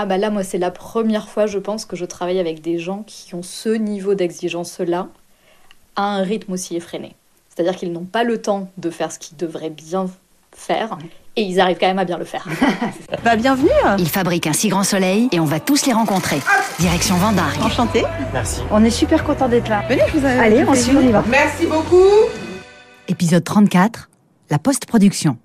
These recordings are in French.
Ah bah là, moi, c'est la première fois, je pense, que je travaille avec des gens qui ont ce niveau d'exigence-là à un rythme aussi effréné. C'est-à-dire qu'ils n'ont pas le temps de faire ce qu'ils devraient bien faire et ils arrivent quand même à bien le faire. bah bienvenue Ils fabriquent un si grand soleil et on va tous les rencontrer. Direction Vendargue. Enchanté. Merci. On est super content d'être là. Venez, je vous ai Allez, on suit, on y va. Merci beaucoup. Épisode 34, la post-production.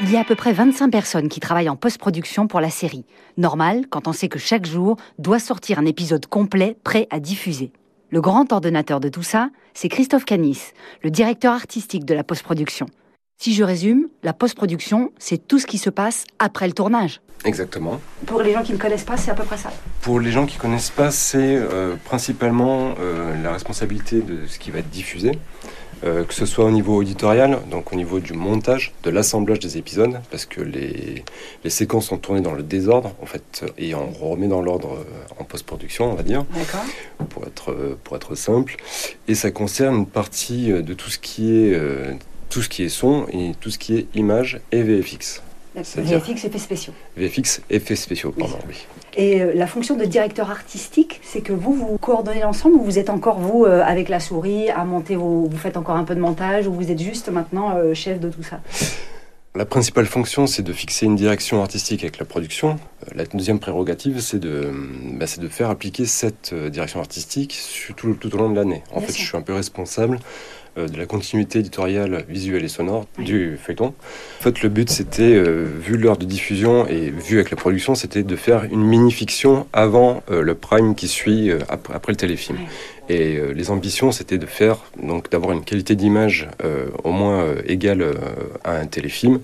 Il y a à peu près 25 personnes qui travaillent en post-production pour la série. Normal quand on sait que chaque jour doit sortir un épisode complet prêt à diffuser. Le grand ordonnateur de tout ça, c'est Christophe Canis, le directeur artistique de la post-production. Si je résume, la post-production, c'est tout ce qui se passe après le tournage. Exactement. Pour les gens qui ne connaissent pas, c'est à peu près ça. Pour les gens qui connaissent pas, c'est euh, principalement euh, la responsabilité de ce qui va être diffusé, euh, que ce soit au niveau éditorial, donc au niveau du montage, de l'assemblage des épisodes, parce que les, les séquences sont tournées dans le désordre, en fait, et on remet dans l'ordre en post-production, on va dire, D'accord. pour être, pour être simple. Et ça concerne une partie de tout ce qui est, euh, tout ce qui est son et tout ce qui est image et VFX. VFX, effets spéciaux. VFX, effets spéciaux, pardon, oui. Et euh, la fonction de directeur artistique, c'est que vous, vous coordonnez l'ensemble ou vous êtes encore, vous, euh, avec la souris, à monter vos... Vous faites encore un peu de montage ou vous êtes juste maintenant euh, chef de tout ça? La principale fonction, c'est de fixer une direction artistique avec la production. La deuxième prérogative, c'est de, bah, de faire appliquer cette direction artistique sur tout, tout au long de l'année. En Bien fait, sûr. je suis un peu responsable de la continuité éditoriale, visuelle et sonore Oui. du feuilleton. En fait, le but, c'était, euh, vu l'heure de diffusion et vu avec la production, c'était de faire une mini-fiction avant euh, le prime qui suit euh, ap- après le téléfilm. Et euh, les ambitions, c'était de faire, donc d'avoir une qualité d'image euh, au moins euh, égale euh, à un téléfilm,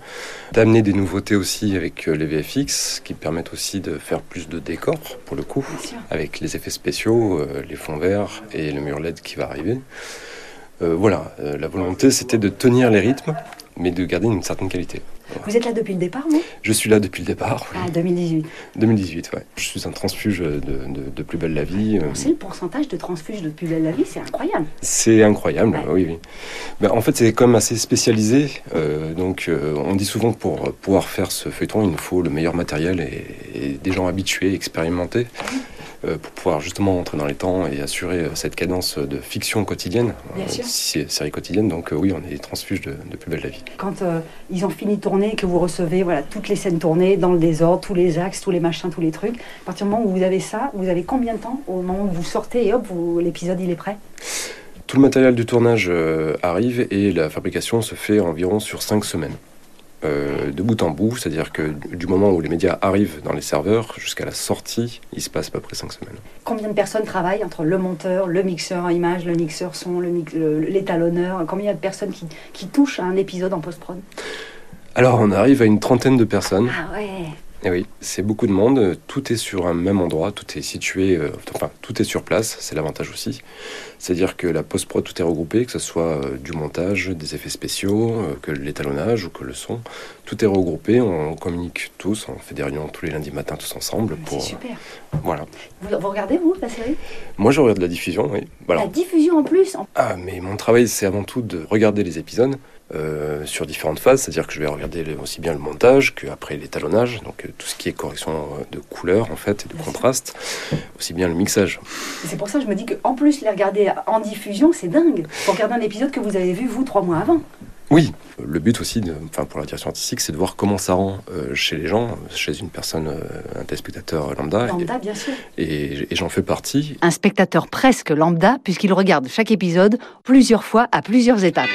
d'amener des nouveautés aussi avec euh, les VFX, qui permettent aussi de faire plus de décors, pour le coup, avec les effets spéciaux, euh, les fonds verts et le mur LED qui va arriver. Euh, voilà, euh, la volonté, c'était de tenir les rythmes, mais de garder une certaine qualité. Vous êtes là depuis le départ, vous Je suis là depuis le départ, oui. Ah, 2018. 2018, ouais. Je suis un transfuge de, de- de Plus Belle la Vie. euh, sait le pourcentage de transfuges de Plus belle la vie, c'est incroyable. C'est incroyable, Ouais. oui, oui. Ben, en fait, c'est quand même assez spécialisé. euh, donc, euh, on dit souvent que pour pouvoir faire ce feuilleton, il nous faut le meilleur matériel et, et des gens habitués, expérimentés, euh, pour pouvoir justement entrer dans les temps et assurer euh, cette cadence de fiction quotidienne, sûr. sé- série quotidienne. Donc, euh, oui, on est des transfuges de, de Plus Belle la Vie. Quand euh, ils ont fini de tourner, que vous recevez voilà, toutes les scènes tournées dans le désordre, tous les axes, tous les machins, tous les trucs, à partir du moment où vous avez ça, vous avez combien de temps au moment où vous sortez et hop, l'épisode il est prêt? Tout le matériel du tournage euh, arrive et la fabrication se fait environ sur cinq semaines. Euh, de bout en bout, c'est-à-dire que du moment où les médias arrivent dans les serveurs jusqu'à la sortie, il se passe à peu près cinq semaines. Combien de personnes travaillent entre le monteur, le mixeur image, le mixeur son, le- l'étalonneur? Combien de personnes qui, qui touchent à un épisode en post-prod? Alors on arrive à une trentaine de personnes. Ah ouais Et oui, c'est beaucoup de monde. Tout est sur un même endroit, tout est situé, euh, enfin tout est sur place. C'est l'avantage aussi. C'est-à-dire que la post-prod tout est regroupé, que ce soit euh, du montage, des effets spéciaux, euh, que l'étalonnage ou que le son, tout est regroupé. On communique tous, on fait des réunions tous les lundis matins tous ensemble C'est pour super. voilà. Vous, vous regardez, vous, la série? Moi, je regarde la diffusion, oui. Voilà. La diffusion en plus en- Ah, mais mon travail, c'est avant tout de regarder les épisodes euh, sur différentes phases, c'est-à-dire que je vais regarder aussi bien le montage qu'après l'étalonnage, donc euh, tout ce qui est correction euh, de couleurs en fait et de Bien sûr. contraste, aussi bien le mixage. C'est pour ça que je me dis qu'en plus, les regarder en diffusion, c'est dingue. Faut regarder un épisode que vous avez vu, vous, trois mois avant. Oui, le but aussi, de, enfin pour la direction artistique, c'est de voir comment ça rend euh, chez les gens, chez une personne, euh, un téléspectateur lambda, Lambda, bien sûr. et j'en fais partie. Un spectateur presque lambda puisqu'il regarde chaque épisode plusieurs fois à plusieurs étapes.